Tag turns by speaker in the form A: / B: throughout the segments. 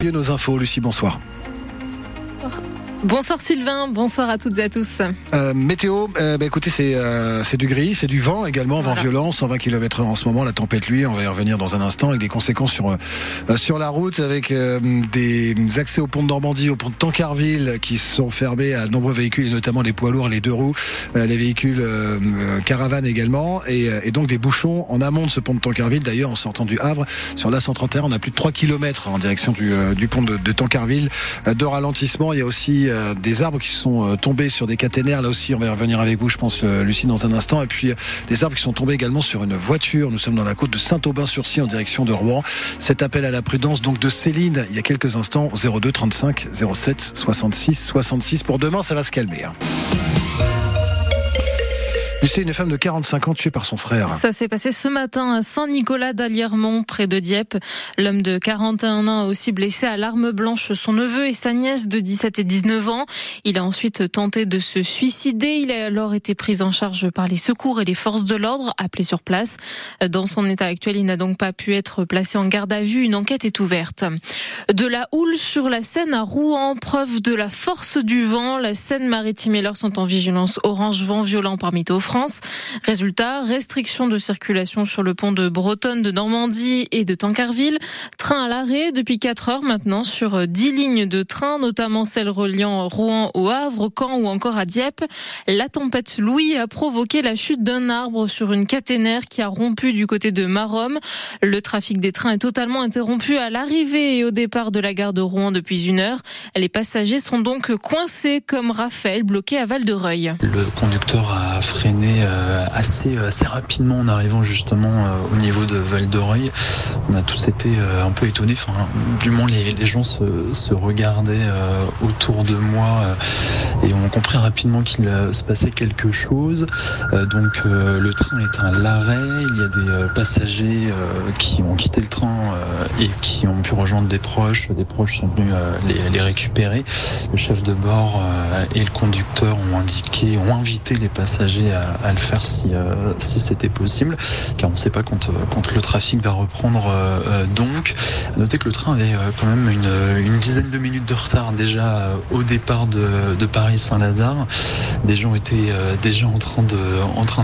A: Nos infos, Lucie, bonsoir.
B: Bonsoir Sylvain, bonsoir à toutes et à tous.
A: Euh, météo, euh, bah, écoutez, c'est euh, c'est du gris, c'est du vent également, vent violent, 120 km en ce moment, la tempête lui, on va y revenir dans un instant, avec des conséquences sur euh, sur la route, avec euh, des accès au pont de Normandie, au pont de Tancarville, qui sont fermés à de nombreux véhicules, et notamment les poids lourds, les deux roues, les véhicules caravanes également, et, et, donc des bouchons en amont de ce pont de Tancarville. D'ailleurs, en sortant du Havre, sur la 131, on a plus de 3 km en direction du, du pont de, de Tancarville, de ralentissement. Il y a aussi euh, des arbres qui sont euh, tombés sur des caténaires. Là aussi, on va revenir avec vous, je pense, euh, Lucie, dans un instant. Et puis, des arbres qui sont tombés également sur une voiture. Nous sommes dans la côte de Saint-Aubin-sur-Cy en direction de Rouen. Cet appel à la prudence, donc de Céline, il y a quelques instants, 02 35 07 66 66. Pour demain, ça va se calmer. Hein. C'est une femme de 45 ans tuée par son frère.
B: Ça s'est passé ce matin à Saint-Nicolas d'Aliermont, près de Dieppe. L'homme de 41 ans a aussi blessé à l'arme blanche son neveu et sa nièce de 17 et 19 ans. Il a ensuite tenté de se suicider. Il a alors été pris en charge par les secours et les forces de l'ordre appelées sur place. Dans son état actuel, il n'a donc pas pu être placé en garde à vue. Une enquête est ouverte. De la houle sur la Seine à Rouen, preuve de la force du vent. La Seine-Maritime et l'Eure sont en vigilance orange vent violent parmi aux France. Résultat, restriction de circulation sur le pont de Bretonne, de Normandie et de Tancarville. Train à l'arrêt depuis 4 heures maintenant sur 10 lignes de train, notamment celles reliant Rouen au Havre, Caen ou encore à Dieppe. La tempête Louis a provoqué la chute d'un arbre sur une caténaire qui a rompu du côté de Marom. Le trafic des trains est totalement interrompu à l'arrivée et au départ de la gare de Rouen depuis une heure. Les passagers sont donc coincés comme Raphaël bloqué à Val-de-Reuil.
C: Le conducteur a freiné euh, assez, euh, assez rapidement en arrivant justement euh, au niveau de Val d'Oreille. On a tous été un peu étonnés, du moins les, gens se, regardaient autour de moi et ont compris rapidement qu'il se passait quelque chose. donc le train est à l'arrêt, il y a des passagers qui ont quitté le train et qui ont pu rejoindre des proches, des proches sont venus les, les récupérer. Le chef de bord et le conducteur ont indiqué, ont invité les passagers à à, le faire si, euh, si c'était possible, car on ne sait pas quand, euh, quand le trafic va reprendre. Euh, donc, à noter que le train avait quand même une, une, dizaine de minutes de retard déjà au départ de, de Paris-Saint-Lazare. Des gens étaient déjà en train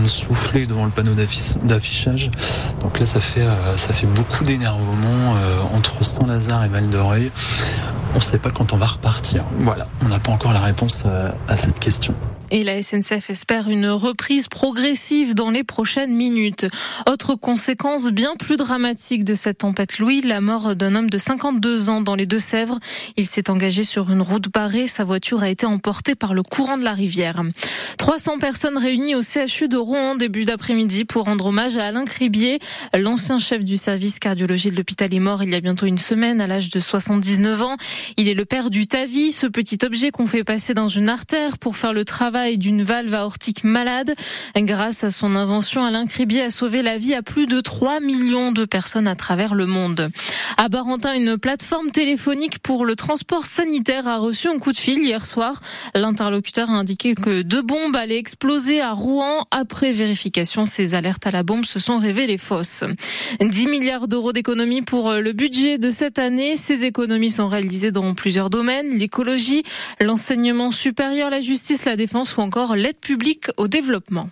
C: de, souffler devant le panneau d'affichage. Donc là, ça fait, ça fait beaucoup d'énervement entre Saint-Lazare et Val d'Oreille. On ne sait pas quand on va repartir. Voilà, on n'a pas encore la réponse à cette question.
B: Et la SNCF espère une reprise progressive dans les prochaines minutes. Autre conséquence bien plus dramatique de cette tempête Louis, la mort d'un homme de 52 ans dans les Deux-Sèvres. Il s'est engagé sur une route barrée. Sa voiture a été emportée par le courant de la rivière. 300 personnes réunies au CHU de Rouen début d'après-midi pour rendre hommage à Alain Cribier. L'ancien chef du service cardiologie de l'hôpital est mort il y a bientôt une semaine à l'âge de 79 ans. Il est le père du TAVI, ce petit objet qu'on fait passer dans une artère pour faire le travail d'une valve aortique malade. Grâce à son invention, Alain Cribier a sauvé la vie à plus de 3 millions de personnes à travers le monde. À Barentin, une plateforme téléphonique pour le transport sanitaire a reçu un coup de fil hier soir. L'interlocuteur a indiqué que deux bombes allaient exploser à Rouen. Après vérification, ces alertes à la bombe se sont révélées fausses. 10 milliards d'euros d'économies pour le budget de cette année. Ces économies sont réalisées dans plusieurs domaines, l'écologie, l'enseignement supérieur, la justice, la défense ou encore l'aide publique au développement.